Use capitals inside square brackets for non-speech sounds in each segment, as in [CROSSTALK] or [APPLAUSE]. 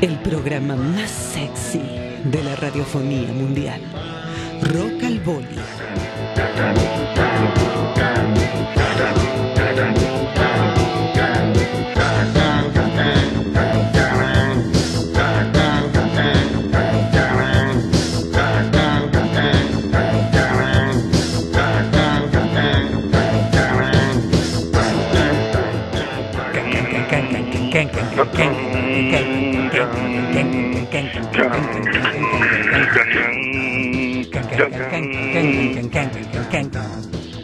El programa más sexy de la radiofonía mundial. Rock al Boli.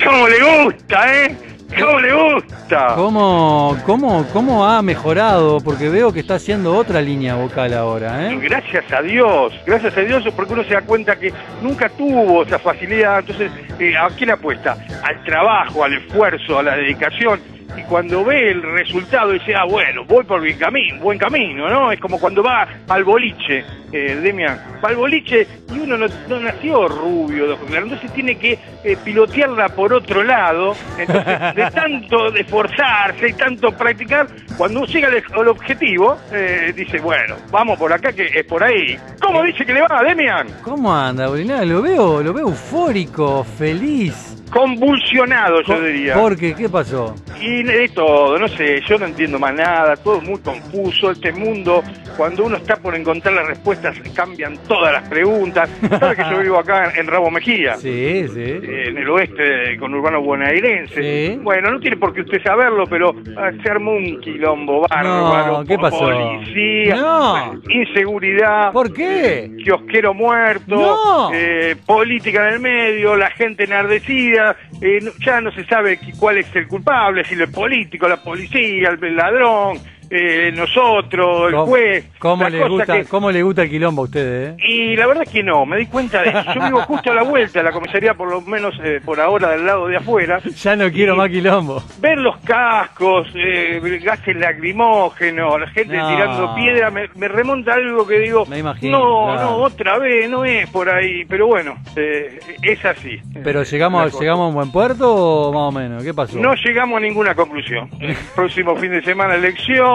¿Cómo le gusta, eh? ¿Cómo le gusta? ¿Cómo, cómo, ¿Cómo ha mejorado? Porque veo que está haciendo otra línea vocal ahora, ¿eh? Gracias a Dios, gracias a Dios, porque uno se da cuenta que nunca tuvo esa facilidad. Entonces, eh, ¿a quién apuesta? Al trabajo, al esfuerzo, a la dedicación. Y cuando ve el resultado dice, ah, bueno, voy por buen camino, buen camino, ¿no? Es como cuando va al boliche, eh, Demian, va al boliche y uno no, no nació rubio, entonces tiene que eh, pilotearla por otro lado. Entonces, de [LAUGHS] tanto esforzarse y tanto practicar, cuando uno llega al, al objetivo, eh, dice, bueno, vamos por acá que es por ahí. ¿Cómo dice que le va, Demian? ¿Cómo anda, Bolina? Lo veo, lo veo eufórico, feliz. Convulsionado, yo diría. ¿Por qué? ¿Qué pasó? Y de todo, no sé, yo no entiendo más nada, todo muy confuso, este mundo, cuando uno está por encontrar las respuestas, cambian todas las preguntas. [LAUGHS] ¿Sabes que yo vivo acá en, Rabo Mejía? Sí, sí. Eh, en el oeste con urbano bonaerense. Sí. Bueno, no tiene por qué usted saberlo, pero ah, se armó un quilombo bárbaro. No, ¿qué pasó? Policía, No. inseguridad, ¿Por qué? kiosquero muerto, No. eh, política en el medio, la gente enardecida, eh, ya no se sabe cuál es el culpable, si el político, la policía, el ladrón, eh, nosotros, el ¿Cómo, juez. cómo le gusta, que- ¿Cómo le gusta el quilombo a ustedes, eh? y la verdad es que no, me di cuenta de eso. Yo vivo justo a la vuelta la comisaría, por lo menos eh, por ahora del lado de afuera. [LAUGHS] Ya no quiero más quilombo. Ver los cascos, eh, gases lacrimógenos, la gente No. tirando piedra, me, me remonta algo que digo, Me imagino, no, claro. no, otra vez, no es por ahí, pero bueno, eh, es así. Pero llegamos, llegamos a un buen puerto o más o menos, ¿qué pasó? No llegamos a ninguna conclusión. El próximo fin de semana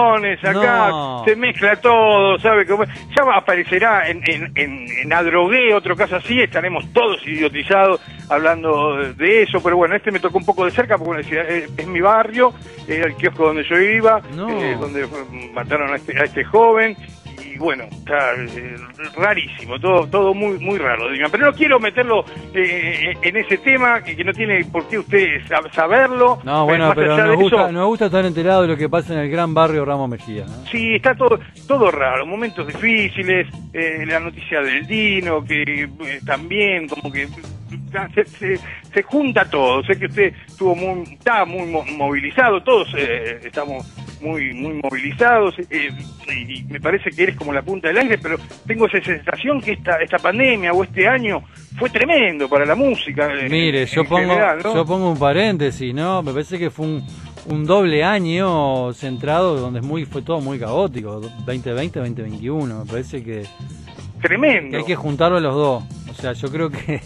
acá No. se mezcla todo, ¿sabe? Ya aparecerá en, en, en, en Adrogué, otro caso así, estaremos todos idiotizados hablando de eso, pero bueno, este me tocó un poco de cerca porque bueno, decía, eh, es mi barrio, era el kiosco donde yo iba, No. eh, donde mataron a este, a este joven. Bueno, está eh, rarísimo, todo todo muy muy raro. digan. Pero no quiero meterlo eh, en ese tema, que, que no tiene por qué usted sab- saberlo. No, bueno, pero nos gusta, eso, nos gusta estar enterados de lo que pasa en el gran barrio Ramos Mejía. ¿no? Sí, está todo todo raro, momentos difíciles, eh, la noticia del Dino, que eh, también como que se, se, se junta todo. Sé que usted estuvo muy, está muy mo- movilizado, todos eh, estamos muy muy movilizados eh, y me parece que eres como la punta del aire, pero tengo esa sensación que esta esta pandemia o este año fue tremendo para la música. eh, Mire, en yo pongo, general, ¿no? yo pongo un paréntesis, ¿no? Me parece que fue un, un doble año centrado donde es muy, fue todo muy caótico, 2020, 2021. Me parece que, tremendo. que hay que juntarlo a los dos. O sea, yo creo que...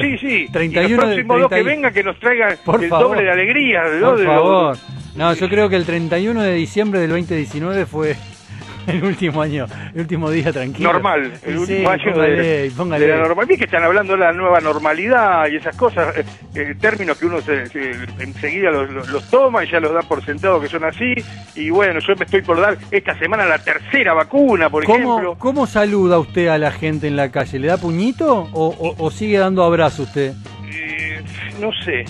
Sí, sí. 31 y los próximos dos que 30 vengan que nos traigan el favor. doble de alegría. ¿no? Por De favor. No, yo creo que el 31 de diciembre del 2019 fue [LAUGHS] el último año, el último día tranquilo. normal, el Sí, último año póngale, de, póngale. de la normalidad. Que están hablando de la nueva normalidad y esas cosas, eh, eh, términos que uno se, se- enseguida los, los- los toma y ya los da por sentado que son así. Y bueno, yo me estoy por dar esta semana la tercera vacuna, por ¿Cómo, ejemplo. ¿Cómo saluda usted a la gente en la calle? ¿Le da puñito o, o- o sigue dando abrazo usted? Eh, no sé.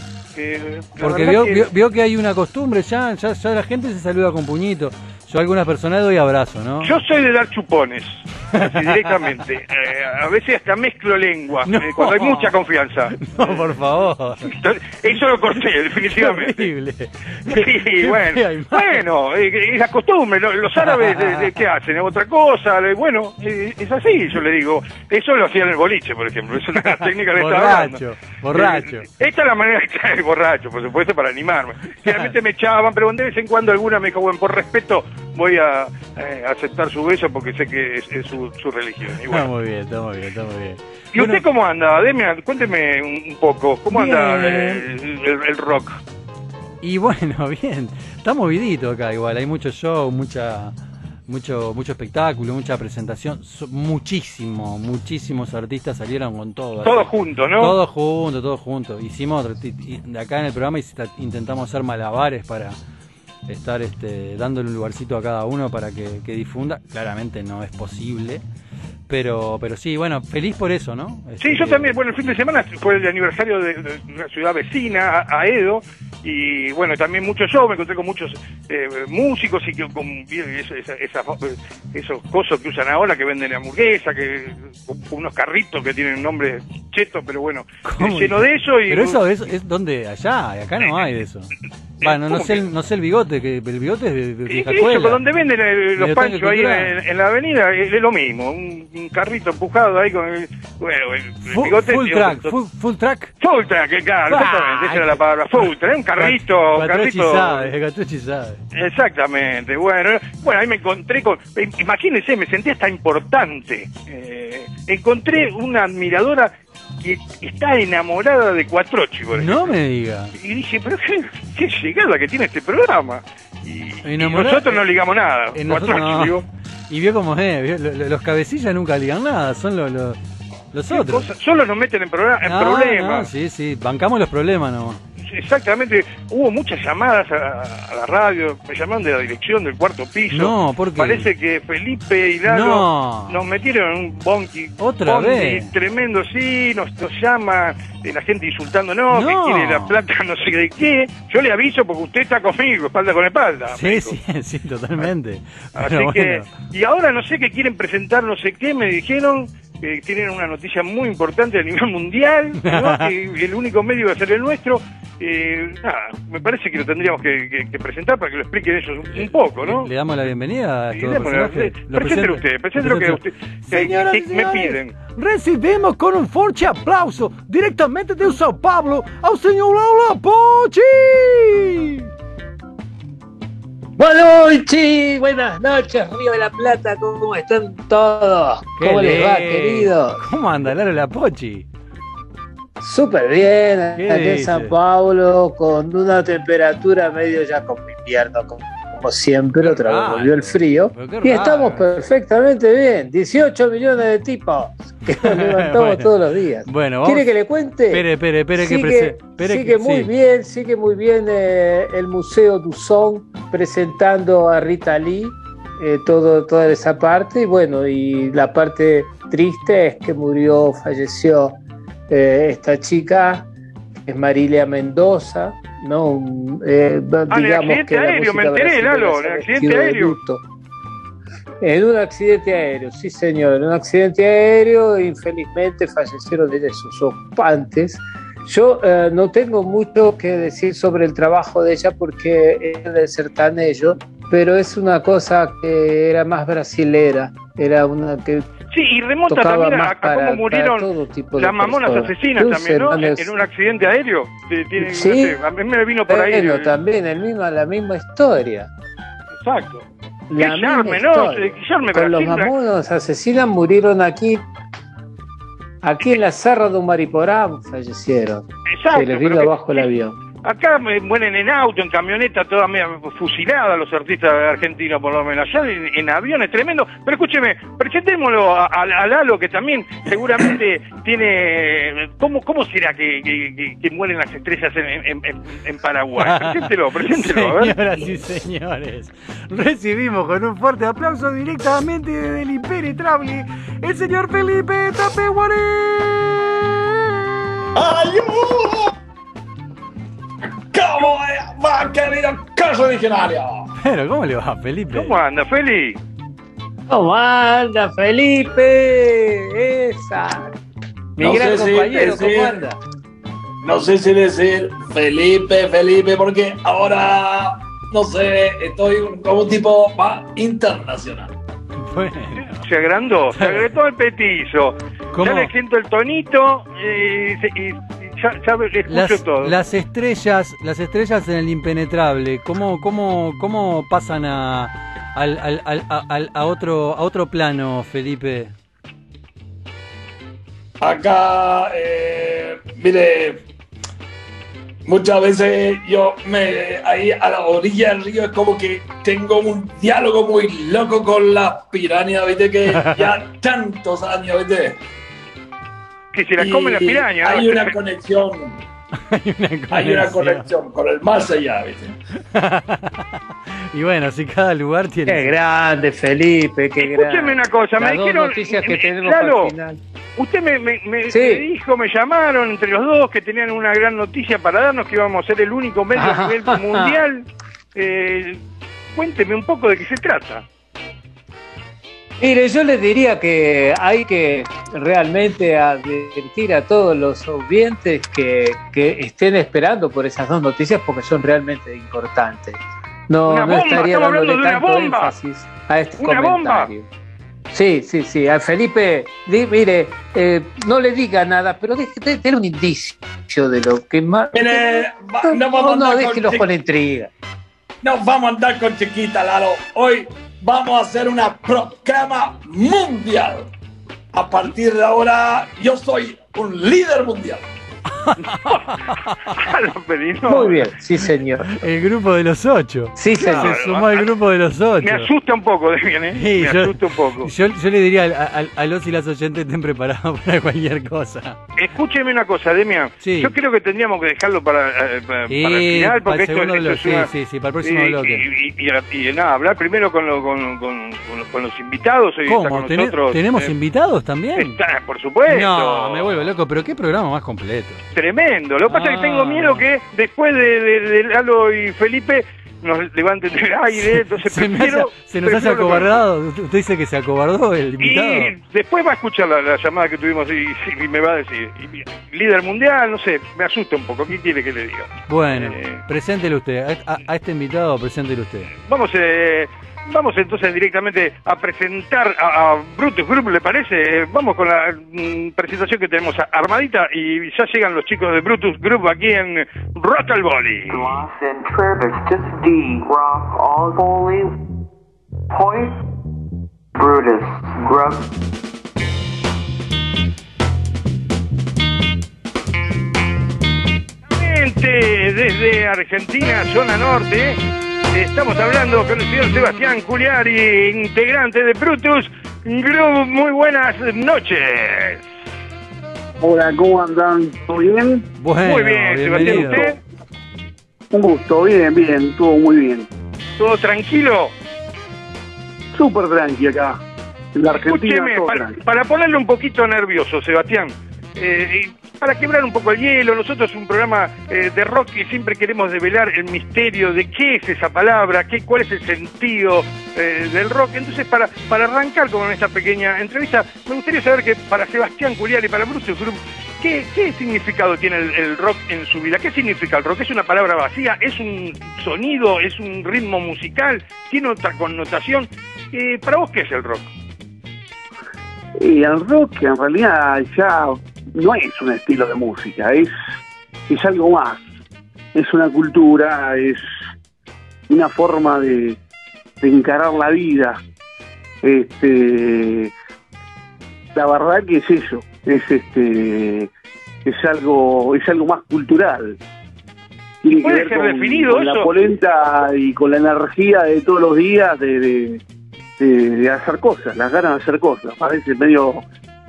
Porque verdad vio, que- vio, vio que hay una costumbre, ya, ya, ya la gente se saluda con puñito. Yo a algunas personas doy abrazo, ¿no? Yo soy de dar chupones, así directamente. [LAUGHS] Eh, a veces hasta mezclo lengua, No. eh, cuando hay mucha confianza. [LAUGHS] No, por favor. Eso lo corté, definitivamente. horrible. [LAUGHS] Sí, bueno, bueno, eh, es la costumbre. Los árabes, de, de- ¿qué hacen? Otra cosa. de- bueno, es así, yo le digo. Eso lo hacían en el boliche, por ejemplo. Es una técnica estaba hablando. Borracho, borracho. Esta es la manera de estar borracho, por supuesto, para animarme. Generalmente me echaban, pero de vez en cuando alguna me dijo, bueno, por respeto voy a eh, aceptar su beso porque sé que es, es su, su religión. Y, Está muy bien, está muy bien, está muy bien. ¿Y usted cómo anda, Demian? Cuénteme un, poco. ¿Cómo anda Bien. eh, el, el rock? Y bueno, [LAUGHS] bien, está movidito acá igual, hay mucho show, mucha mucho mucho espectáculo, mucha presentación, muchísimo, muchísimos artistas salieron con todo. Todos juntos, ¿no? Todos juntos, todos juntos. Hicimos, acá en el programa intentamos hacer malabares para estar este, dándole un lugarcito a cada uno para que, que difunda. Claramente no es posible, pero, pero sí, bueno, feliz por eso, ¿no? Sí, Este, yo también. Bueno, el fin de semana fue el aniversario de, de una ciudad vecina, a, Edo, y bueno, también muchos shows. Me encontré con muchos eh, músicos y que, con esa- esa- esos cosos que usan ahora que venden hamburguesa, que unos carritos que tienen nombre cheto, pero bueno, lleno de eso. Y, Pero eso es, es donde allá, acá no hay de eso. Bueno, no ¿Cómo sé, el, no sé el bigote, que el bigote es de, de Y vieja eso, donde venden eh, los panchos ahí en, en la avenida, es lo mismo. Un, un carrito empujado ahí con el, bueno, el, el Fu- bigote. full track, full, full track. Full track, claro, Ah, exactamente, esa era la palabra. Full track, un carrito, un Gattucci carrito. sabe, sabe. Exactamente, bueno, bueno, ahí me encontré con, eh, imagínense, me sentí hasta importante. Eh, encontré una admiradora que está enamorada de Cuatrochi, por ejemplo. No me diga. Y dije, pero qué, qué llegada que tiene este programa. Y, nosotros no ligamos nada. Eh, Cuatrochi, no. digo, Y vio como es, vio, lo- lo- los cabecillas nunca ligan nada, son los, los, los otros. cosa- solo nos meten en, programa, en No, problemas. no, sí, sí, bancamos los problemas nomás. Exactamente, hubo muchas llamadas a, a la radio, me llamaron de la dirección del cuarto piso. No, ¿por qué? Parece que Felipe y Lalo No. nos metieron en un bonky. ¿Otra vez? Tremendo, sí, nos, nos llama eh, la gente insultándonos, No. que quiere la plata [LAUGHS] no sé de qué. Yo le aviso porque usted está conmigo, espalda con espalda. Sí, sí, [LAUGHS] sí, totalmente. Así que, y ahora no sé qué quieren presentar, no sé qué, me dijeron que tienen una noticia muy importante a nivel mundial, [LAUGHS] ¿no? que el único medio va a ser el nuestro. Eh, nada, me parece que lo tendríamos que, que- que presentar para que lo expliquen ellos un, un poco, ¿no? Le, le damos la bienvenida a Sí, estos démosle, personajes. sí. Lo Preséntelo usted, preséntelo que usted- que- Señoras que y me señores, piden. Recibimos con un fuerte aplauso directamente de Sao Paulo al señor Laura Pochi. Buenas noches, buenas noches, Río de la Plata, ¿cómo están todos? ¿Cómo les va, querido? ¿Cómo anda Laura Pochi? Súper bien, ¿Qué aquí en? San Paulo, con una temperatura medio ya como invierno, como, como siempre, otra vez volvió el frío. Y estamos perfectamente bien, 18 millones de tipos que nos [LAUGHS] levantamos Bueno. todos los días. Bueno, ¿Quiere que le cuente? Espere, espere, espere que sigue, prese- espere sigue que- muy sí. bien, sigue muy bien eh, el Museo Duzón presentando a Rita Lee, eh, todo, toda esa parte. Y bueno, y la parte triste es que murió, falleció eh, esta chica, que es Marilia Mendoza, ¿no? Un, eh, Ah, en el digamos accidente que aéreo, me enteré, Lalo, en el accidente aéreo. En un accidente aéreo, sí señor, en un accidente aéreo, infelizmente fallecieron de sus ocupantes. Yo eh, no tengo mucho que decir sobre el trabajo de ella porque es del sertanejo, pero es una cosa que era más brasilera, era una que Sí, y remonta también a, más a para, cómo murieron las mamonas personas. asesinas también, ¿no? En, hermanos- en un accidente aéreo. Sí, no sé, a mí me vino por ahí. Bueno, eh, también el mismo, la misma historia. Exacto. La Guillerme, misma ¿no? Guillerme Con los mamonas asesinas murieron aquí, aquí en la Serra de Mariporá, fallecieron. Exacto. Se les vino abajo el avión. Acá me mueren en auto, en camioneta, toda media fusilada los artistas argentinos, por lo menos. Allá en, en aviones, tremendo. Pero escúcheme, presentémoslo a, a- a Lalo, que también seguramente [COUGHS] tiene. ¿Cómo, cómo será que, que- que- que mueren las estrellas en, en- en- en Paraguay? [LAUGHS] Preséntelo, preséntelo. Señoras y señores, recibimos con un fuerte aplauso directamente desde el impenetrable el señor Felipe Tapeguarí. ¿Cómo va, querido caso originario? Pero, ¿cómo le va, Felipe? ¿Cómo anda, Feli? ¿Cómo anda, Felipe? Esa. Mi No gran si compañero, decir- ¿cómo anda? No sé si decir Felipe, Felipe, porque ahora, no sé, estoy como un tipo más internacional. Bueno, Se agrandó, se agregó el petizo. ¿Cómo? Ya le siento el tonito y, se- y- y ya, ya escucho las, todo. las estrellas, las estrellas en el impenetrable, ¿cómo, cómo, cómo pasan a, al, al- al- a, al- a otro, a otro plano, Felipe? Acá, eh, mire, muchas veces yo me ahí a la orilla del río es como que tengo un diálogo muy loco con las pirañas, ¿viste? Que [LAUGHS] ya tantos años, ¿viste? Que se la come la piraña. Hay una conexión. [LAUGHS] Hay una Hay una conexión. con el más allá, ¿viste? [LAUGHS] y bueno, si cada lugar tiene. Qué grande, Felipe, qué grande. Escúcheme una cosa, me Las dos dijeron. noticias que tenemos Lalo, al final. Usted me, me- me- Sí. me dijo, me llamaron entre los dos que tenían una gran noticia para darnos, que íbamos a ser el único medio a nivel [LAUGHS] mundial. Eh, cuénteme un poco de qué se trata. Mire, yo les diría que hay que realmente advertir a todos los oyentes que, que estén esperando por esas dos noticias porque son realmente importantes. No, Una no bomba, estaría dándole de tanto bomba. énfasis a este Una bomba. comentario. Sí, sí, sí. A Felipe, di- mire, eh, no le diga nada, pero deje de tener un indicio de lo que más. Mire, va- no, no vamos a no, andar déjelos con con intriga. No vamos a andar con chiquita, Lalo. Hoy vamos a hacer una proclama mundial. A partir de ahora, yo soy un líder mundial. Perino. Muy bien, sí, señor. El grupo de los ocho. Sí, Claro. señor. Se sumó al grupo de los ocho. Me asusta un poco, Demian, ¿eh? Sí, me yo- asusta un poco. Yo, yo le diría a, a- a los y las oyentes estén preparados [LAUGHS] para cualquier cosa. Escúcheme una cosa, Demian. Sí. Yo creo que tendríamos que dejarlo para, eh, para, Y para el final, porque para el esto, segundo esto bloque, es una- sí, sí, sí, para el próximo y, bloque. Y, y- y- y nada, hablar primero con, lo- con, con- con los- con los invitados. Hoy está ¿Cómo? con ¿Tene- nosotros, ¿Tenemos eh, invitados también? Está, por supuesto. No, me vuelvo loco, pero qué programa más completo. Tremendo. Lo que pasa es que Ah. tengo miedo que después de, de, de Lalo y Felipe nos levanten del aire, [LAUGHS] entonces Se, me prefiero... hace- se nos hace acobardado. Usted usted dice que se acobardó el invitado. Y después va a escuchar la, la llamada que tuvimos y, y- y me va a decir, y- líder mundial, no sé, me asusta un poco, ¿qué quiere que le diga? Bueno, Eh. preséntelo usted. A, a- a este invitado, preséntelo usted. Vamos, eh, vamos entonces directamente a presentar a, Brutus Group, ¿le parece? Eh, vamos con la mm, presentación que tenemos armadita y ya llegan los chicos de Brutus Group aquí en Rock al Volley. Gloss and Directamente desde Argentina, zona norte, estamos hablando con el señor Sebastián Culiari, integrante de Brutus Group. Muy buenas noches. Hola, ¿cómo andan? ¿Todo bien? Bueno, Muy bien, Sebastián. ¿usted? Un gusto, bien, bien, todo muy bien. ¿Todo tranquilo? Súper tranqui acá. En la Argentina, Escúcheme, todo para, ponerle un poquito nervioso, Sebastián, eh, para quebrar un poco el hielo, nosotros un programa eh, de rock y siempre queremos develar el misterio de qué es esa palabra, qué, cuál es el sentido eh, del rock. Entonces, para, para arrancar con esta pequeña entrevista, me gustaría saber que para Sebastián Culiari y para Bruce Group, ¿qué, qué significado tiene el, rock en su vida? ¿Qué significa el rock? ¿Es una palabra vacía? ¿Es un sonido? ¿Es un ritmo musical? ¿Tiene otra connotación? Eh, ¿Para vos qué es el rock? El rock en realidad ya no es un estilo de música, es, es algo más. Es una cultura, es una forma de, de encarar la vida. Este, la verdad que es eso, es este, es algo, es algo más cultural. Tiene que ¿Puede ver ser con, definido con la polenta y con la energía de todos los días de, de, de- de hacer cosas, las ganas de hacer cosas. Parece medio,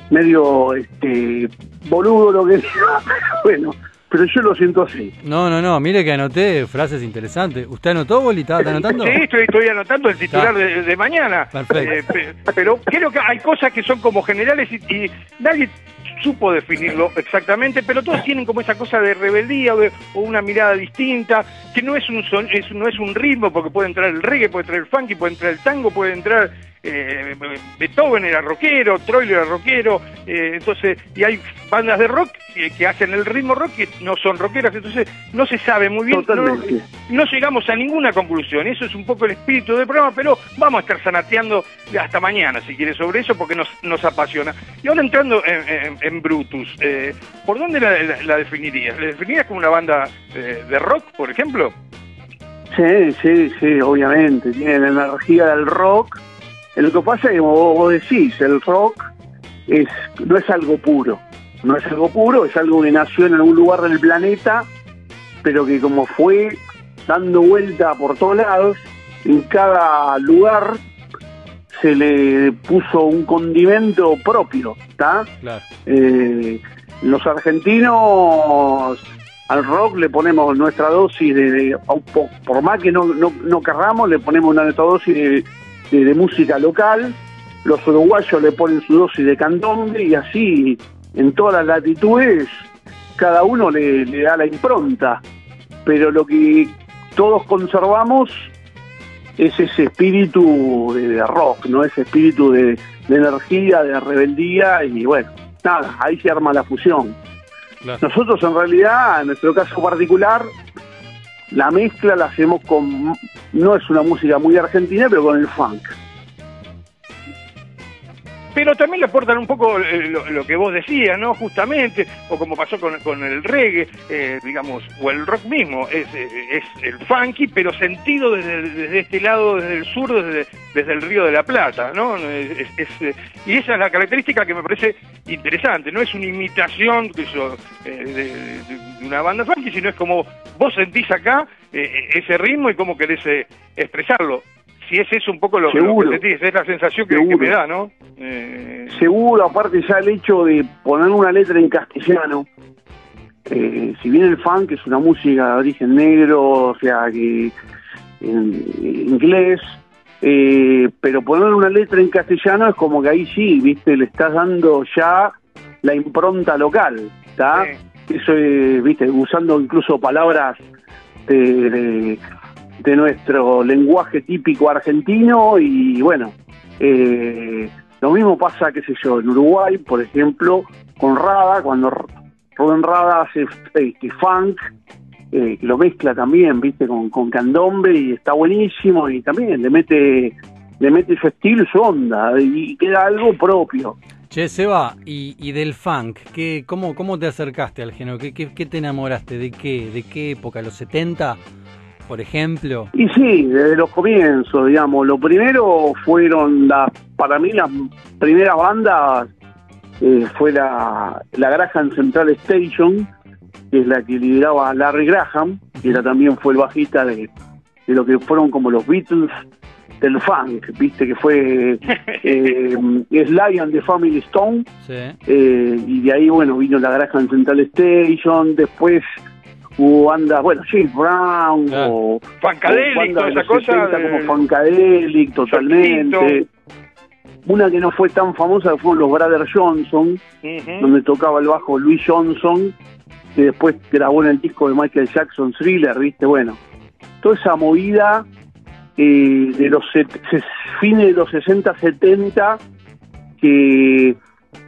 medio este, boludo lo que diga, [LAUGHS] bueno, pero yo lo siento así. No, no, no, mire que anoté frases interesantes. ¿Usted anotó, Boli? ¿Está anotando? Sí, estoy, estoy anotando el titular de, de mañana. Perfecto. Eh, pe- pero creo que hay cosas que son como generales y, y nadie supo definirlo exactamente, pero todos tienen como esa cosa de rebeldía o, de- o una mirada distinta, que no es un son, es, no es un ritmo, porque puede entrar el reggae, puede entrar el funky, puede entrar el tango, puede entrar eh, Beethoven era rockero, Troilo era rockero, eh, entonces, y hay bandas de rock que, que hacen el ritmo rock que no son rockeras, entonces no se sabe muy bien, no, no llegamos a ninguna conclusión, eso es un poco el espíritu del programa, pero vamos a estar sanateando hasta mañana, si quieres, sobre eso, porque nos, nos apasiona. Y ahora entrando en, en- en Brutus, eh, ¿por dónde la, la- la definirías? ¿La definirías como una banda eh, de rock, por ejemplo? Sí, sí, sí, obviamente, tiene la energía del rock. Lo que pasa es que como vos, decís, el rock es no es algo puro, no es algo puro, es algo que nació en algún lugar del planeta, pero que como fue dando vuelta por todos lados, en cada lugar se le puso un condimento propio, ¿está? Claro. Eh, los argentinos al rock le ponemos nuestra dosis de, por más que no, no, no querramos, le ponemos una nuestra dosis de, de- de música local, los uruguayos le ponen su dosis de candombe y así en todas las latitudes cada uno le, le da la impronta, pero lo que todos conservamos es ese espíritu de, de rock, no ese espíritu de, de energía, de rebeldía y bueno, nada, ahí se arma la fusión. Claro. Nosotros en realidad, en nuestro caso particular, la mezcla la hacemos con, no es una música muy argentina, pero con el funk. Pero también le aportan un poco eh, lo, que vos decías, ¿no? Justamente, o como pasó con, con el reggae, eh, digamos, o el rock mismo, es, eh, es el funky, pero sentido desde, este lado, desde el sur, desde, desde el Río de la Plata, ¿no? Es- eh, y esa es la característica que me parece interesante, no es una imitación de, de- una banda funky, sino es como vos sentís acá eh, ese ritmo y cómo querés expresarlo. Si es eso un poco lo, lo Seguro. que sentís, es la sensación que, que me da, ¿no? Eh, Seguro, aparte ya el hecho de poner una letra en castellano, eh, si bien el funk es una música de origen negro, o sea, que en, en inglés, eh, pero poner una letra en castellano es como que ahí sí, viste, le estás dando ya la impronta local, ¿está? Sí. Eso, eh, viste, usando incluso palabras de, de- de nuestro lenguaje típico argentino y bueno, eh, lo mismo pasa, qué sé yo, en Uruguay, por ejemplo, con Rada, cuando Rubén Rada hace este funk, eh, lo mezcla también, viste, con, con candombe y está buenísimo y también le mete le mete su estilo su onda y queda algo propio. Che, Seba, y, y del funk, ¿qué, cómo, ¿cómo te acercaste al género? ¿Qué, qué, qué te enamoraste? ¿De qué? ¿De qué época? ¿Los 70, por ejemplo? Y sí, desde los comienzos, digamos, lo primero fueron las, para mí las primeras bandas eh, fue la, la Graham Central Station, que es la que lideraba Larry Graham, que era, también fue el bajista de, de lo que fueron como los Beatles del funk, viste que fue [LAUGHS] eh, Sly and the Family Stone, Sí. eh, y de ahí, bueno, vino la Graham Central Station, después hubo bandas, bueno, James Brown, Claro. o, Funkadelic, o toda esa cosa 70 de- como Funkadelic, totalmente. Una que no fue tan famosa fueron los Brothers Johnson, donde tocaba el bajo Louis Johnson, que después grabó en el disco de Michael Jackson Thriller, ¿viste? Bueno, toda esa movida eh, de los fines de los 60, 70, que,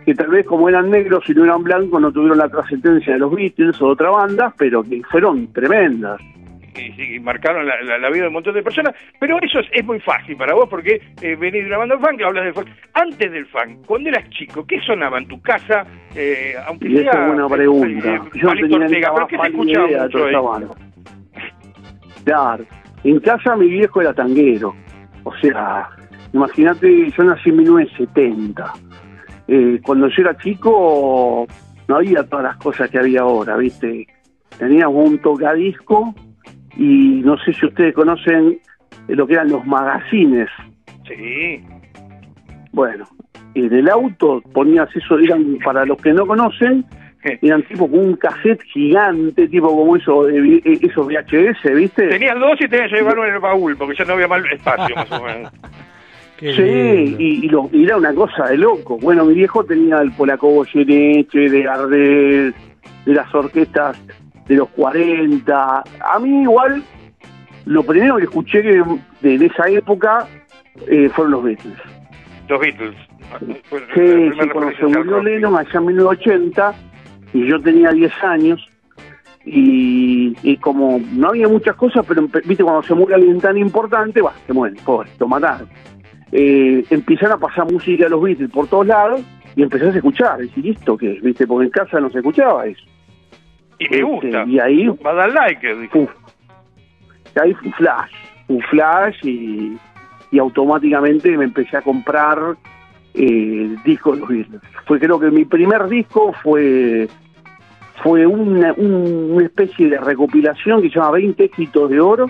que tal vez como eran negros y no eran blancos no tuvieron la trascendencia de los Beatles o de otras bandas, pero que fueron tremendas. y, sí, marcaron la, la- la vida de un montón de personas, pero eso es, es muy fácil para vos porque eh, venís de una banda funk, hablas de funk. Antes del funk, cuando eras chico, ¿qué sonaba en tu casa? Eh, aunque Y esa sea, es buena eh, pregunta. eh, Yo tenía Ortega, pero ¿qué se escuchaba mucho esa banda. Claro, en casa mi viejo era tanguero. O sea, imagínate, yo nací en 1970. Eh, cuando yo era chico no había todas las cosas que había ahora, ¿viste? Teníamos un tocadisco y no sé si ustedes conocen eh, lo que eran los magazines. Sí, Bueno, en el auto ponías eso, eran, para los que no conocen, eran tipo con un cassette gigante, tipo como eso, vi- eh, esos VHS, ¿viste? tenías dos y tenías que llevarlo en el baúl porque ya no había más espacio, más o menos. [LAUGHS] Qué Sí, y, y lo- y era una cosa de loco. Bueno, mi viejo tenía el polaco Goyeneche, de Gardel, de las orquestas de los 40. A mí igual, lo primero que escuché que- de, de esa época eh, fueron los Beatles. Los Beatles. Fue Sí, sí, cuando se murió. Lennon allá en 1980 y yo tenía 10 años y, y como no había muchas cosas, pero viste cuando se muere alguien tan importante, va, se muere, pobre, lo mataron. Eh, empezaron a pasar música de los Beatles por todos lados y empezás a escuchar, y decir, ¿y esto qué es? ¿Viste? Porque en casa no se escuchaba eso. Y me Este, gusta. y ahí, Va a dar like, uf, y ahí fue un flash, un flash y, y automáticamente me empecé a comprar eh, discos de los Beatles. Fue creo que mi primer disco fue fue una, un- una especie de recopilación que se llama 20 éxitos de oro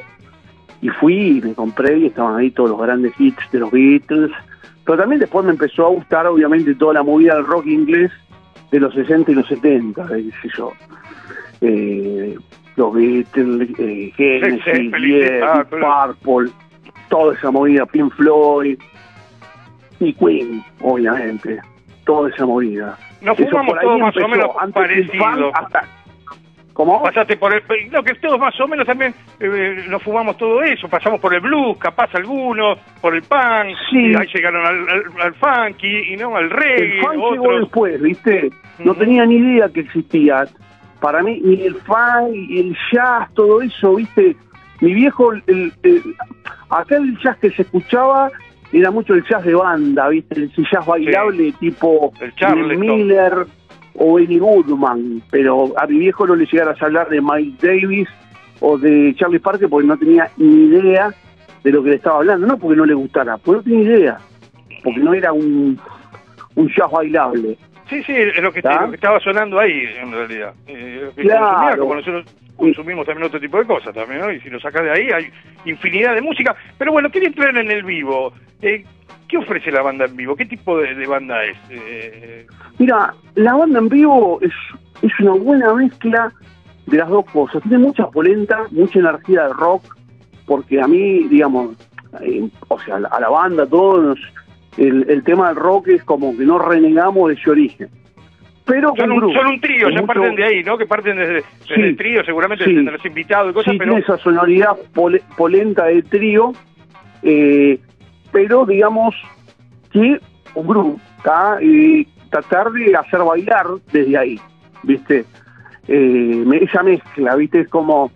y fui y me compré y estaban ahí todos los grandes hits de los Beatles, pero también después me empezó a gustar obviamente toda la movida del rock inglés de los 60 y los 70, eh, sé yo. Eh, los Beatles, eh, Genesis, yeah. Purple, toda esa movida, Pink Floyd y Queen, obviamente, toda esa movida. Nos Eso fumamos todos más o menos parecido. hasta- ¿Cómo? Pasaste por el. No, que todos más o menos también eh, nos fumamos todo eso. Pasamos por el blues, capaz algunos, por el punk. Sí. y ahí llegaron al, al, al funky y no al reggae. El funk llegó después, ¿viste? No tenía ni idea que existía. Para mí, ni el funk, el jazz, todo eso, ¿viste? Mi viejo, el, el- acá el jazz que se escuchaba era mucho el jazz de banda, ¿viste? El jazz bailable tipo El Miller o Benny Goodman. Pero a mi viejo no le llegaras a hablar de Miles Davis o de Charlie Parker porque no tenía ni idea de lo que le estaba hablando. No porque no le gustara, porque no tenía idea. Porque no era un, un jazz bailable. Sí, sí, es lo que, ¿Está? lo que estaba sonando ahí, en realidad. Eh, lo que Claro. consumía, como nosotros consumimos también otro tipo de cosas también, ¿no? Y si lo sacas de ahí, hay infinidad de música. Pero bueno, quería entrar en el vivo. Eh, ¿Qué ofrece la banda en vivo? ¿Qué tipo de, de banda es? Eh, Mira, la banda en vivo es, es una buena mezcla de las dos cosas. Tiene mucha polenta, mucha energía de rock, porque a mí, digamos, eh, o sea, a la, banda, todos, el, el tema del rock es como que no renegamos de ese origen. Pero son, un, groove, son un trío, ya mucho- parten de ahí, ¿no? Que parten desde, desde el trío, seguramente Sí. tendrás invitados y cosas, sí, pero tiene esa sonoridad pole- polenta de trío, eh, pero digamos que un grupo. Y tratar de hacer bailar desde ahí, ¿viste? Eh, esa mezcla, ¿viste? Es como,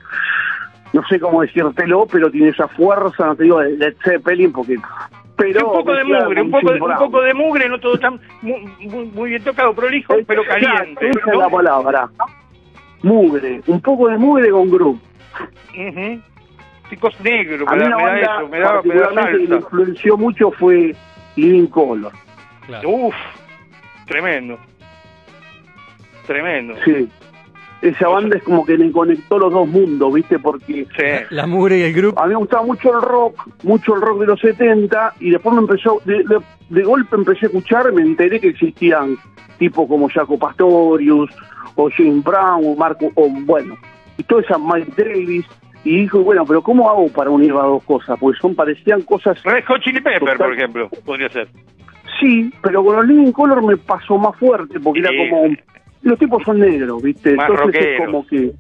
no sé cómo decírtelo, pero tiene esa fuerza, no te digo de Led Zeppelin, porque... Pero un poco de mugre, un poco un poco de mugre, no todo tan muy, muy- bien tocado, prolijo, pero caliente. Esa es la palabra. Mugre, un poco de mugre con groove. Ujú. Negros, A me mí da, me da eso, me da, me da particularmente que me salsa. influenció mucho fue Living Color. Claro. Uf, tremendo. Tremendo. Sí. Esa banda es como que me conectó los dos mundos, ¿viste? Porque Sí. La mugre y el grupo. a mí me gustaba mucho el rock, mucho el rock de los 70, y después me empezó, de, de- de golpe empecé a escuchar, me enteré que existían tipos como Jaco Pastorius, o James Brown, o Marco, o bueno, y toda esa Mike Davis, y dijo, bueno, pero ¿cómo hago para unir las dos cosas? Porque son, parecían cosas Red Hot Chili Pepper, Total. por ejemplo, podría ser. Sí, pero con los Living Color me pasó más fuerte, porque Sí. era como... Los tipos son negros, ¿viste? Más Entonces es como que...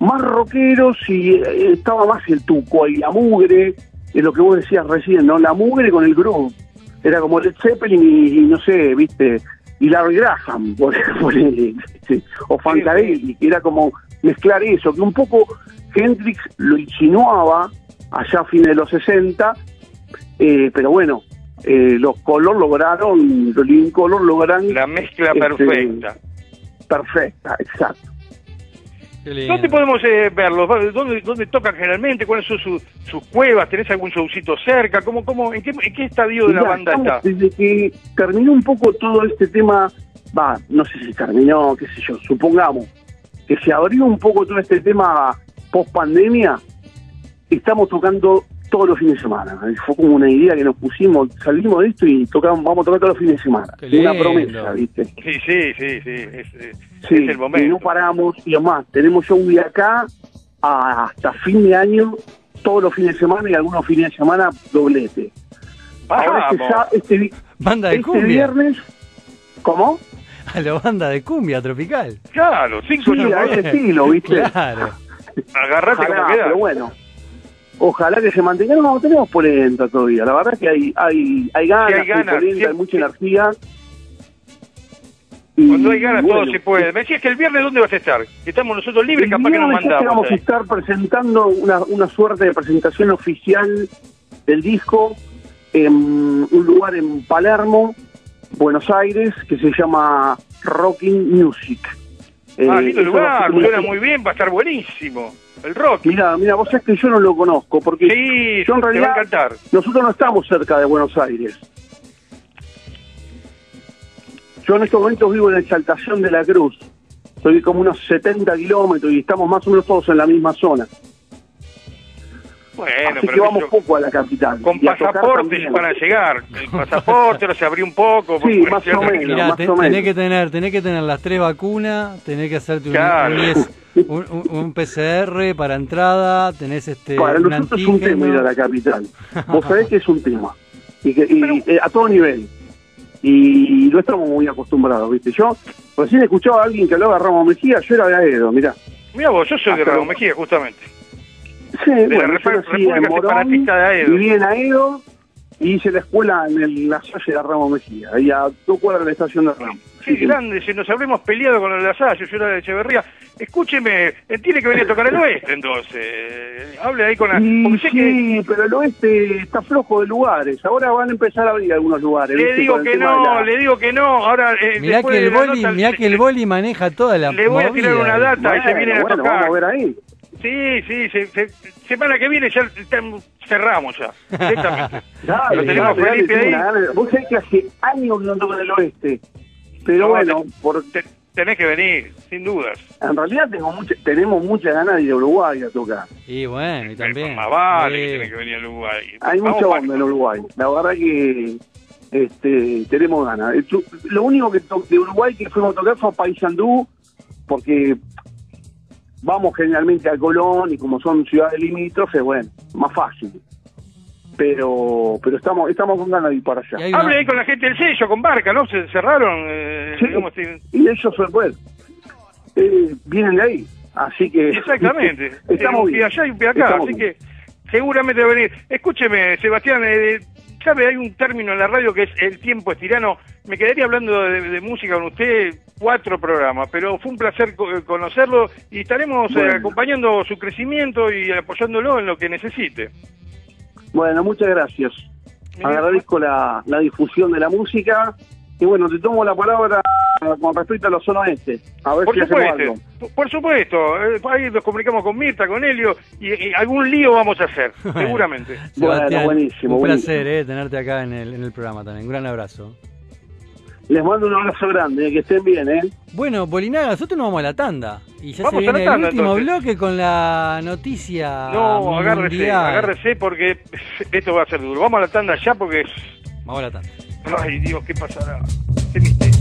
Más rockeros y eh, estaba más el tuco y la mugre, es lo que vos decías recién, ¿no? La mugre con el groove. Era como Led Zeppelin y, y no sé, ¿viste? Y Larry Graham, [LAUGHS] por ponele, ¿viste? o Fancarelli, que era como mezclar eso, que un poco Hendrix lo insinuaba allá a fines de los 60, eh, pero bueno, eh, los Color lograron, los Living Color lograron La mezcla Este, perfecta. perfecta, exacto. ¿Dónde podemos eh, verlos? ¿Dónde, ¿Dónde tocan generalmente? ¿Cuáles son sus, sus cuevas? ¿Tenés algún showcito cerca? ¿Cómo, cómo, en, qué, ¿En qué estadio de la banda está? Desde que terminó un poco todo este tema, va, no sé si terminó, qué sé yo, supongamos que se abrió un poco todo este tema post pandemia, estamos tocando todos los fines de semana. Fue como una idea que nos pusimos, salimos de esto y tocamos, vamos a tocar todos los fines de semana. Qué Una lindo. promesa, ¿viste? Sí, sí, sí, sí. Es, eh, Sí, es el momento. y no paramos, y además, tenemos show de acá a- hasta fin de año, todos los fines de semana y algunos fines de semana doblete. Ahora este, este, vi- Banda de este cumbia. viernes, ¿cómo? A la banda de cumbia tropical. Claro, cinco Sí, a ese estilo, ¿viste? [LAUGHS] Claro. Agarrate Ojalá, como queda. pero bueno. Ojalá que se mantenga. No, tenemos polenta todavía. La verdad que hay, hay, hay ganas, hay ganas, polenta, sí, hay mucha sí. energía. Cuando hay ganas todo se puede. Me decías que el viernes ¿dónde vas a estar? Estamos nosotros libres, capaz que nos mandamos. vamos a estar presentando una, una suerte de presentación oficial del disco en un lugar en Palermo, Buenos Aires, que se llama Rocking Music. Ah, Eh, lindo eso va a lugar, suena muy bien, va a estar buenísimo. El rock. Mira, mira, vos sabés que yo no lo conozco, porque Sí, yo en te va a realidad encantar. nosotros no estamos cerca de Buenos Aires. Yo en estos momentos vivo en Exaltación de la Cruz, Estoy como unos 70 kilómetros y estamos más o menos todos en la misma zona. Bueno, Así pero que vamos yo- poco a la capital. con Y a tocar pasaporte también. van a llegar. [LAUGHS] El pasaporte lo se abrió un poco. por Sí, más o de- menos. Mirá, más te- o menos. tenés que tener, tenés que tener las tres vacunas, tenés que hacerte un, Claro. un, PCR para entrada, tenés este Para un nosotros es un tema ir a la capital. Vos sabés que es un tema. Y, que, y, eh, a todo nivel. Y no estamos muy acostumbrados, ¿viste? Yo recién escuchaba a alguien que hablaba de Ramos Mejía, yo era de Aedo, mirá. Mira vos, yo soy de Ah, pero- Raúl Mejía, justamente. Sí, la bueno, yo República nací en Morón, Separatista de viví en Aedo y hice la escuela en el, la Salle de Ramos Mejía, ahí a dos cuadras de la estación de Ramos. Sí, grande, si nos habremos peleado con el Lasalle, yo era de Echeverría. Escúcheme, eh, tiene que venir a tocar el oeste, entonces. Hable ahí con la... Sé que... sí, pero el oeste está flojo de lugares. Ahora van a empezar a abrir algunos lugares. Le ¿viste? digo que de no, la- le digo que no. Ahora, eh, Mirá que el de la boli, nota, mirá le- que el boli maneja toda la Le voy a tirar una data y se Bueno, vienen a bueno, tocar. vamos a ver ahí. Sí, sí, se- se- semana que viene ya cerramos ya. Directamente. [LAUGHS] Dale, Lo tenemos dale, dale, Felipe tengo ahí. Vos sabés que hace años que no toco en el oeste. Pero No, bueno, te- por, te- tenés que venir, sin dudas. en realidad tengo mucha, tenemos muchas ganas de ir a Uruguay a tocar. Y bueno, y también. Más vale que tenés que venir al Uruguay. Hay Vamos mucha onda en Uruguay. La verdad que este, tenemos ganas. Eh, Lo único que de Uruguay que fuimos a tocar fue a Paysandú, porque vamos generalmente a Colón y como son ciudades limítrofes, bueno, más fácil. Pero pero estamos estamos con ganas de ir para allá. Una- Hable ahí con la gente del sello, con Barca, ¿no? Se cerraron. eh, Sí. digamos, Y ellos bueno, eh, vienen de ahí. Así que. Exactamente. [LAUGHS] Estamos un pie bien. allá y un pie acá, Estamos así bien. que seguramente va a venir. Escúcheme, Sebastián, eh, ¿sabe? Hay un término en la radio que es el tiempo es tirano. Me quedaría hablando de, de música con usted cuatro programas, pero fue un placer eh, conocerlo y estaremos eh, acompañando su crecimiento y apoyándolo en lo que necesite. Bueno, muchas gracias. Agradezco la, la difusión de la música. Y bueno, te tomo la palabra con respecto a la zona este. A ver Por si hacemos supuesto, algo. por- por supuesto. eh, ahí nos comunicamos con Mirta, con Helio y, y algún lío vamos a hacer, [LAUGHS] seguramente. Bueno, buenísimo, Un buenísimo. placer eh, tenerte acá en el, en el programa también. Un gran abrazo. Les mando un abrazo grande, que estén bien, ¿eh? Bueno, Bolinaga, nosotros nos vamos a la tanda. Y ya Vamos se a la viene tanda, el último entonces. bloque con la noticia. No, agárrese, mundial. agárrese porque esto va a ser duro. Vamos a la tanda ya porque... Vamos a la tanda. Ay, Dios, ¿qué pasará? Qué misterio.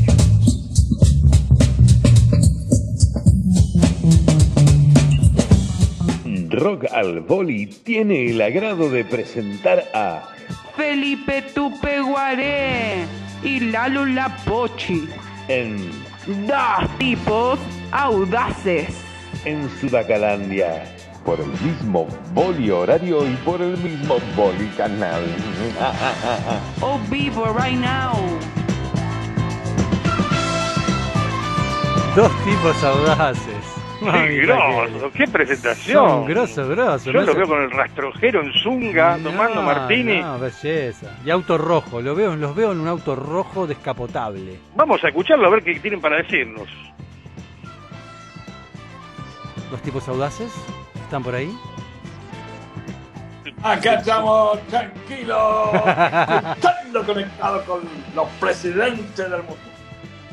Rock al Boli tiene el agrado de presentar a Felipe Tupeguaré y Lalo Lapochi. en, Dos tipos audaces. en Sudacalandia por el mismo Boli horario y por el mismo Boli canal. [LAUGHS] O vivo right now. Dos tipos audaces. Qué Mamita grosso, qué presentación. Son grosos. Yo ¿no? lo veo con el rastrojero en Zunga, tomando No, martini. No, belleza. Y auto rojo, lo veo, los veo en un auto rojo descapotable. Vamos a escucharlo a ver qué tienen para decirnos. Los tipos audaces están por ahí. Acá estamos tranquilos, [LAUGHS] escuchando conectados con los presidentes del mundo.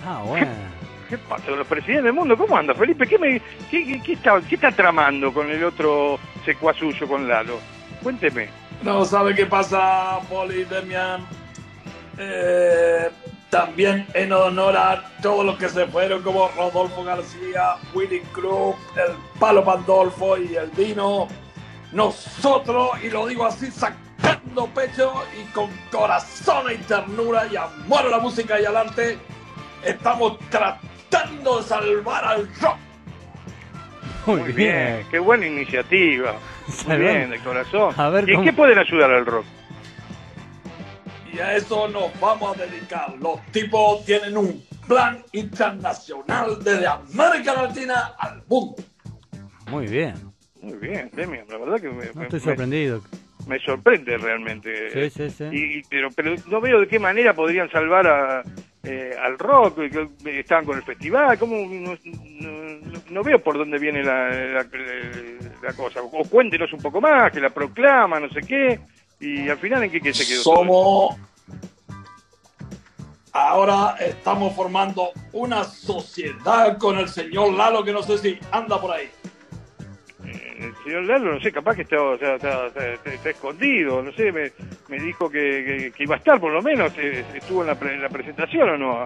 Ah, bueno. ¿Qué pasa los presidentes del mundo? ¿Cómo anda, Felipe? ¿Qué, me, qué está, qué está tramando con el otro secuaz suyo, con Lalo? Cuénteme. No sabe qué pasa, Poli, Demian. Eh, también en honor a todos los que se fueron, como Rodolfo García, Willy Cruz, el Palo Pandolfo y el Dino. Nosotros, y lo digo así, sacando pecho y con corazón y ternura y amor a la música y al arte, estamos tratando de salvar al rock. Muy, Muy bien. bien, qué buena iniciativa. [LAUGHS] Muy bien, de corazón. A ver ¿Y cómo- qué pueden ayudar al rock? Y a eso nos vamos a dedicar. Los tipos tienen un plan internacional desde América Latina al mundo. Muy bien. Muy bien, Demian, la verdad que me, No me- estoy me- sorprendido. me sorprende realmente. Sí, sí, sí. Y- pero, pero no veo de qué manera podrían salvar a, eh, al rock, estaban con el festival, ¿cómo? No, no- no veo por dónde viene la, la, la cosa. O cuéntenos un poco más, que la proclama, no sé qué, y al final en qué, qué se quedó. Somos ahora estamos formando una sociedad con el señor Lalo, que no sé si anda por ahí. El señor Lalo, no sé, capaz que está, o sea, está, está- está- está escondido, no sé, me, me dijo que, que- que iba a estar por lo menos, eh, estuvo en la, pre- en la presentación o no.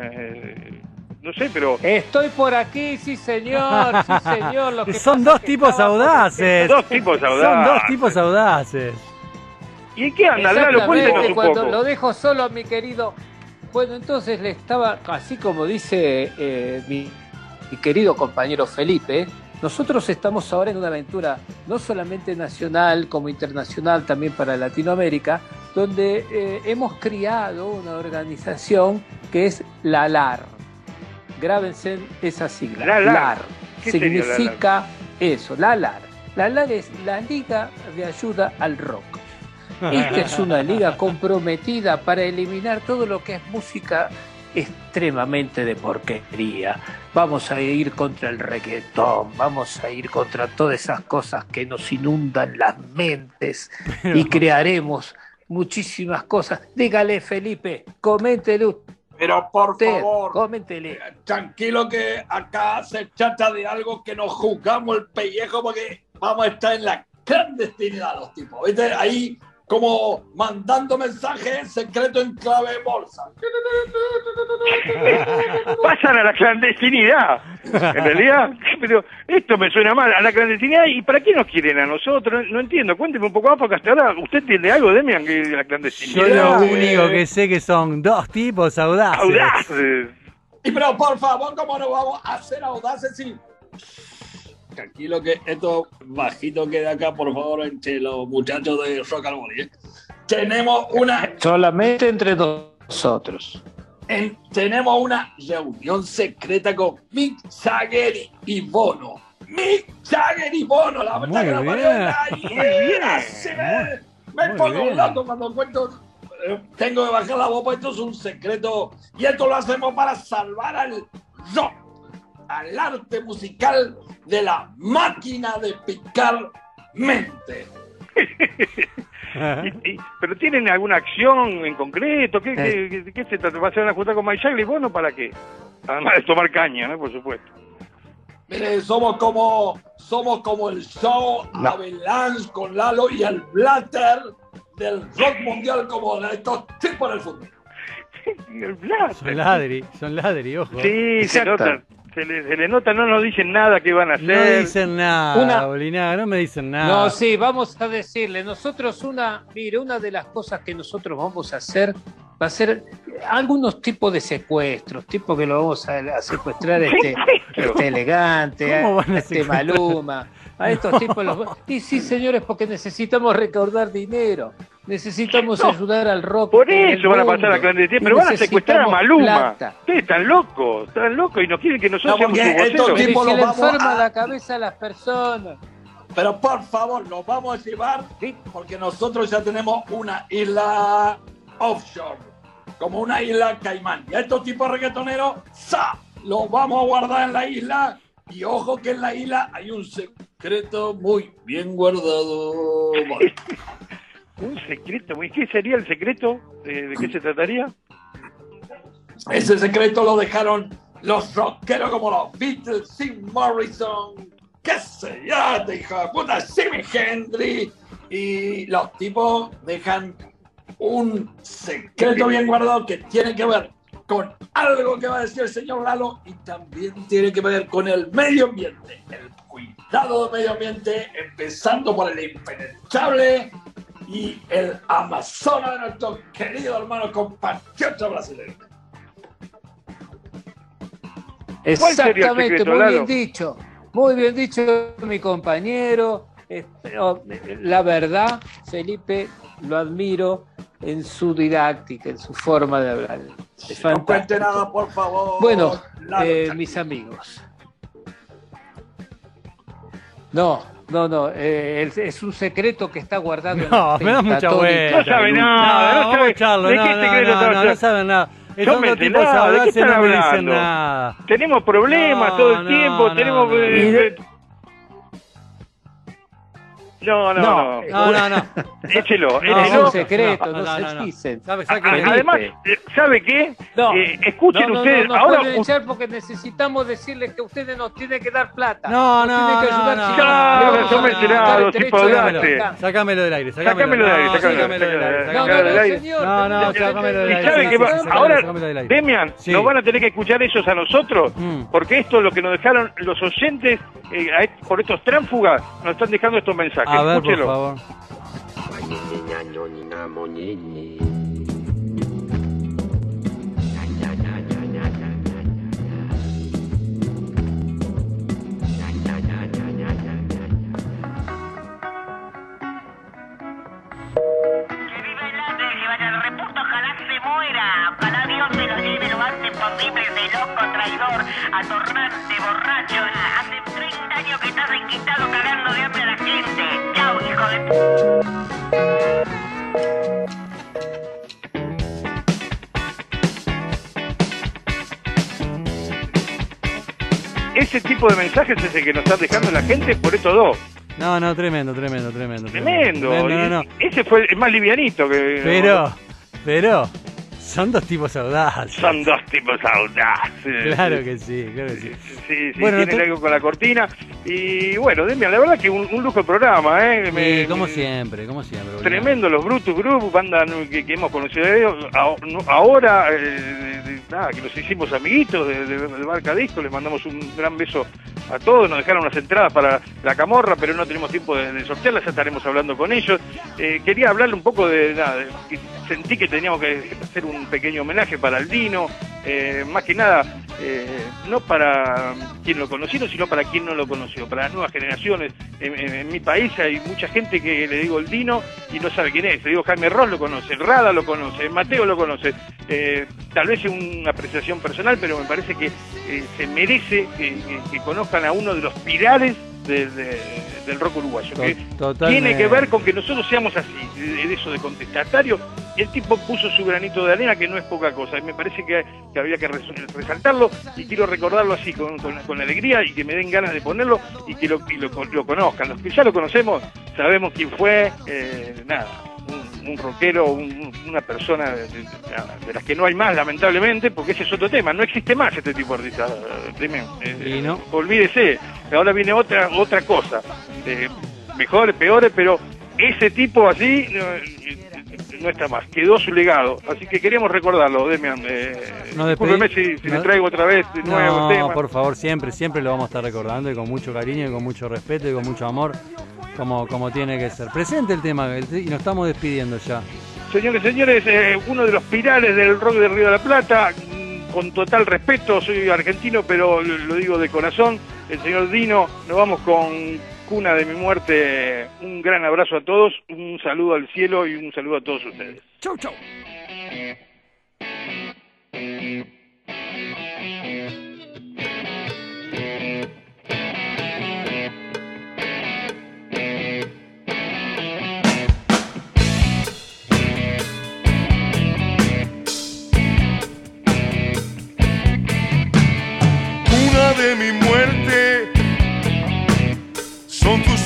Eh, no sé, pero Estoy por aquí, sí señor, sí [LAUGHS] señor. Lo que Son dos tipos audaces. dos tipos Son dos audaces. tipos audaces. ¿Y en qué anda, Lalo? Cuéntenos Exactamente, un cuando poco. lo dejo solo mi querido. Bueno, entonces le estaba, así como dice eh, mi, mi querido compañero Felipe, nosotros estamos ahora en una aventura no solamente nacional como internacional, también para Latinoamérica, donde eh, hemos criado una organización que es la LAR. Grábense esa sigla. La LAR. ¿Qué la Significa eso, la LAR. La LAR es la Liga de Ayuda al Rock. Esta es una liga [LAUGHS] comprometida para eliminar todo lo que es música extremadamente de porquería. Vamos a ir contra el reggaetón, vamos a ir contra todas esas cosas que nos inundan las mentes y crearemos muchísimas cosas. Dígale, Felipe, coméntele Pero por usted, favor, coméntele. tranquilo que acá se trata de algo que nos juzgamos el pellejo porque vamos a estar en la clandestinidad los tipos. ¿Viste? Ahí como mandando mensajes secretos en clave de bolsa. [LAUGHS] Pasan a la clandestinidad. En realidad, pero esto me suena mal, a la clandestinidad. ¿Y para qué nos quieren a nosotros? No, entiendo. Cuénteme un poco más, porque hasta ahora, ¿usted entiende algo, Demian, que de la Yo clandestinidad? lo eh, único que sé que son dos tipos audaces. Audaces. Y pero por favor, ¿cómo no vamos a ser audaces si... Tranquilo que esto bajito queda acá, por favor, entre los muchachos de Rock and Roll, ¿eh? Tenemos una Solamente entre nosotros. en- tenemos una reunión secreta con Mick Jagger y Bono. Mick Jagger y Bono, la verdad que bien, la bien, se me, me pongo bien. loco cuando cuento. eh, Tengo que bajar la voz, porque esto es un secreto. Y esto lo hacemos para salvar al rock, al arte musical de la máquina de picar mente. [LAUGHS] Y- y- ¿Pero tienen alguna acción en concreto? ¿Qué, qué, qué- qué se trata? ¿Va a ser una junta con Mike Jagger y bueno, para qué? Además de tomar caña, ¿no? Por supuesto. Mire, somos como, somos como el show Avalanche con Lalo y el Blatter del rock mundial como de estos tipos fútbol. [LAUGHS] El Blas. Son ladri, son ladri, ojo. Sí, se Exacto. Se le, se le nota, no nos dicen nada qué van a hacer. No dicen nada, Una- Bolinaga, no me dicen nada. No, sí, vamos a decirle, nosotros una, mire, una de las cosas que nosotros vamos a hacer va a ser algunos tipos de secuestros, tipo que lo vamos a, a secuestrar este, este elegante, ¿Cómo a van a este? Maluma, a estos tipos los [LAUGHS] y sí señores, porque necesitamos recaudar dinero, necesitamos No, ayudar al rock. Por eso van a pasar a la mundo, clandestinidad, y pero van a secuestrar a Maluma. plata. Ustedes están locos, están locos y no quieren que nosotros No, seamos estos tipos los le vamos enferma a- la cabeza a las personas. Pero por favor, nos vamos a llevar porque nosotros ya tenemos una isla offshore, como una isla caimán. Y a estos tipos reggaetoneros, ¡sa! Los vamos a guardar en la isla. Y ojo que en la isla hay un secreto muy bien guardado. Vale. [LAUGHS] Un secreto, ¿y qué sería el secreto? ¿De, de qué se trataría? Ese secreto lo dejaron los rockeros como los Beatles, Jim Morrison, qué sé yo, te hijo de puta, Jimi Hendrix. Y los tipos dejan un secreto bien guardado que tiene que ver con algo que va a decir el señor Lalo y también tiene que ver con el medio ambiente. El cuidado del medio ambiente, empezando por el impenetrable y el Amazonas de nuestro querido hermano compatriota brasileño. ¿Cuál sería el Exactamente, secreto, muy bien dicho. Muy bien dicho, mi compañero. Pero, eh, La verdad, Felipe, lo admiro en su didáctica, en su forma de hablar. Es No cuente nada, por favor. Bueno, eh, mis amigos. No, no, no. eh, el- es un secreto que está guardado en No, la me da mucha vuelta. No sabe nada, no vamos sabe- a echarlo, ¿de no, qué no, secreto no, no, no saben nada. Estos dos Tómense tipos nada, ¿de qué están no me hablando? nada. Tenemos problemas No, todo el no, tiempo, no, tenemos... no. eh, No, no, no. No, no, no. [LAUGHS] Échelo, No, es échelo. un secreto, No, no, no, se no, no. dicen. ¿Sabe, sabe qué a- le- Además, eh, ¿sabe qué? No. Eh, escuchen no, no, ustedes, no, no ahora pueden porque necesitamos decirles que ustedes nos tienen que dar plata. No, no, tienen que no, ayudar, no. podlaste. hablar. Sácamelo del aire, Sácamelo sácamelo del aire, no, sácamelo, sácamelo del aire, No, no, del no, aire. señor. No, no, ya, del Y aire. ya, sabe sácamelo, ahora. Demian, nos van a tener que escuchar ellos a nosotros, Mm. porque esto es lo que nos dejaron los oyentes eh, por estos tránfugas, nos están dejando estos mensajes. A ver, por favor. Que viva el arte, que vaya al repuesto, ojalá se muera. Ojalá Dios se lo lleve lo antes posible de loco, traidor, atorrante, borracho. Hace 30 años que estás enquistado cagando de hambre a la gente. Chao, hijo de... Ese tipo de mensajes es el que nos están dejando la gente por estos dos. No, no, tremendo, tremendo, tremendo. Tremendo. Tremendo, no, no. Y Ese fue el más livianito que... Pero, pero, son dos tipos audaces. Son dos tipos audaces. Claro que sí, claro que sí. Sí, sí, Bueno, tienen algo con la cortina. Y bueno, Demian, la verdad que un, un lujo el programa, ¿eh? Sí, Me- como me- siempre, como siempre. Tremendo los Brutus Group, banda que, que hemos conocido de ellos. Ahora, eh, de- de- nada, que nos hicimos amiguitos de, de, de Barca Disco, les mandamos un gran beso a todos. Nos dejaron unas entradas para la camorra, pero no tenemos tiempo de, de sortearlas, ya estaremos hablando con ellos. Eh, quería hablarle un poco de nada, de- sentí que teníamos que hacer un pequeño homenaje para el Dino, eh, más que nada, eh, no para quien lo conoció, sino para quien no lo conoció, para las nuevas generaciones. En, mi país hay mucha gente que le digo el Dino y no sabe quién es. Le digo Jaime Ross lo conoce, Rada lo conoce, Mateo lo conoce. Eh, tal vez es una apreciación personal, pero me parece que eh, se merece que- que conozcan a uno de los pilares de- de- del rock uruguayo. que totalmente. tiene que ver con que nosotros seamos así, de, eso de contestatario. El tipo puso su granito de arena, que no es poca cosa. Y me parece que, que había que res- resaltarlo y quiero recordarlo así, con, con- con alegría y que me den ganas de ponerlo y que lo, y lo, lo conozcan. Los que ya lo conocemos, sabemos quién fue, eh, nada, un, rockero, un- una persona de, de- de las que no hay más, lamentablemente, porque ese es otro tema. No existe más este tipo de artista, eh. Eh, no. Olvídese, ahora viene otra, otra cosa. Eh, mejores, peores, pero ese tipo así no, no está más. Quedó su legado. Así que queríamos recordarlo, Demian. Eh, discúlpeme despedimos- si, si le traigo otra vez nuevo No, tema. por favor, siempre, siempre lo vamos a estar recordando y con mucho cariño y con mucho respeto y con mucho amor, como, como tiene que ser. Presente el tema y nos estamos despidiendo ya. Señores, señores, eh, uno de los pilares del rock de Río de la Plata, mm, con total respeto, soy argentino, pero lo lo digo de corazón, el señor Dino, nos vamos con Cuna de mi muerte, un gran abrazo a todos, un saludo al cielo y un saludo a todos ustedes. Chau, chau.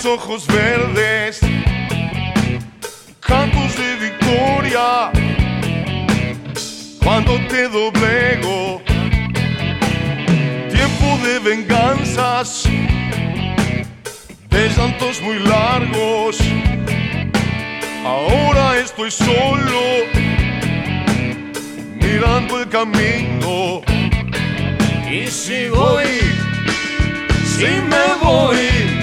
Ojos verdes, cantos de victoria. Cuando te doblego, tiempo de venganzas, de llantos muy largos. Ahora estoy solo, mirando el camino. Y si voy, si me voy,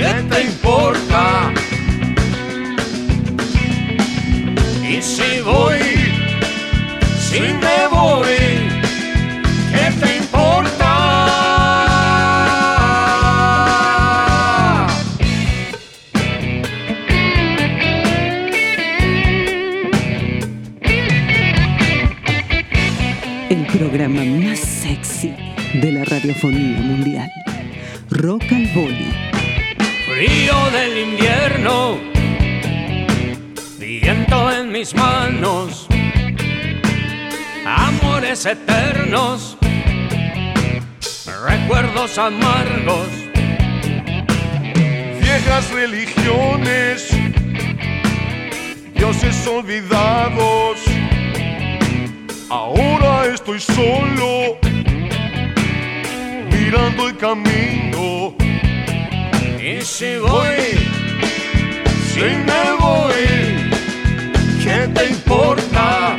¿qué te importa? Y si voy, si me voy, ¿qué te importa? El programa más sexy de la radiofonía mundial. Rock al Boli. Frío del invierno, viento en mis manos, amores eternos, recuerdos amargos. viejas religiones, dioses olvidados. Ahora estoy solo, mirando el camino. Y si voy, si me voy, ¿qué te importa?